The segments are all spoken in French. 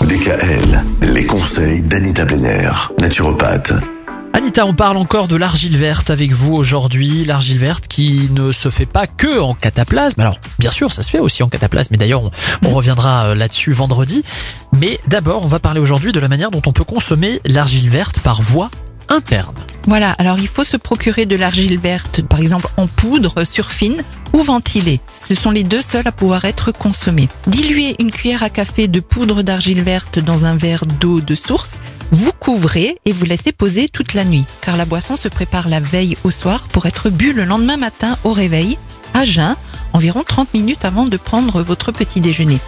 DKL, les conseils d'Anita Benner, naturopathe. Anita, on parle encore de l'argile verte avec vous aujourd'hui. L'argile verte qui ne se fait pas que en cataplasme. Alors, bien sûr, ça se fait aussi en cataplasme, mais d'ailleurs, on, on reviendra euh, là-dessus vendredi. Mais d'abord, on va parler aujourd'hui de la manière dont on peut consommer l'argile verte par voie interne. Voilà, alors il faut se procurer de l'argile verte, par exemple en poudre surfine ou ventilée. Ce sont les deux seuls à pouvoir être consommés. Diluez une cuillère à café de poudre d'argile verte dans un verre d'eau de source. Vous couvrez et vous laissez poser toute la nuit, car la boisson se prépare la veille au soir pour être bu le lendemain matin au réveil, à jeun, environ 30 minutes avant de prendre votre petit déjeuner.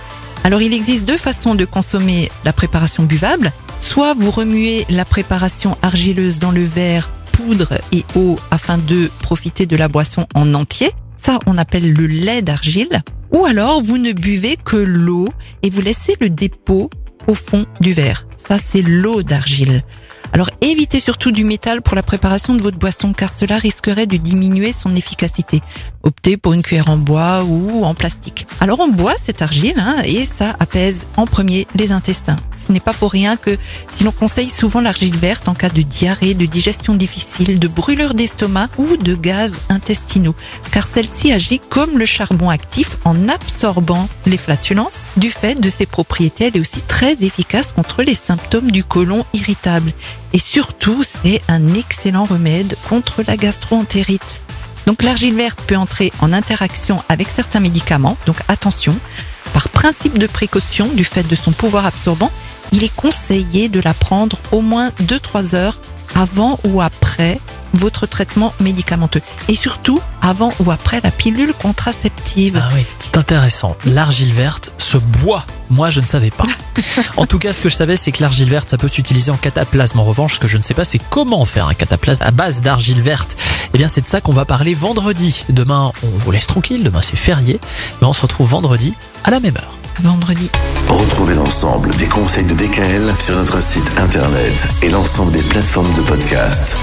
Alors il existe deux façons de consommer la préparation buvable. Soit vous remuez la préparation argileuse dans le verre, poudre et eau afin de profiter de la boisson en entier. Ça, on appelle le lait d'argile. Ou alors vous ne buvez que l'eau et vous laissez le dépôt au fond du verre. Ça, c'est l'eau d'argile. Alors évitez surtout du métal pour la préparation de votre boisson car cela risquerait de diminuer son efficacité. Optez pour une cuillère en bois ou en plastique. Alors on boit cette argile hein, et ça apaise en premier les intestins. Ce n'est pas pour rien que si l'on conseille souvent l'argile verte en cas de diarrhée, de digestion difficile, de brûlure d'estomac ou de gaz intestinaux car celle-ci agit comme le charbon actif en absorbant les flatulences. Du fait de ses propriétés, elle est aussi très efficace contre les symptômes du côlon irritable. Et surtout, c'est un excellent remède contre la gastroentérite. Donc l'argile verte peut entrer en interaction avec certains médicaments, donc attention. Par principe de précaution, du fait de son pouvoir absorbant, il est conseillé de la prendre au moins 2-3 heures avant ou après votre traitement médicamenteux. Et surtout, avant ou après la pilule contraceptive. Ah oui, c'est intéressant. L'argile verte se boit. Moi, je ne savais pas. en tout cas, ce que je savais, c'est que l'argile verte, ça peut s'utiliser en cataplasme. En revanche, ce que je ne sais pas, c'est comment faire un cataplasme à base d'argile verte. Eh bien, c'est de ça qu'on va parler vendredi. Demain, on vous laisse tranquille. Demain, c'est férié. Mais on se retrouve vendredi à la même heure. Vendredi. Retrouvez l'ensemble des conseils de DKL sur notre site internet et l'ensemble des plateformes de podcast.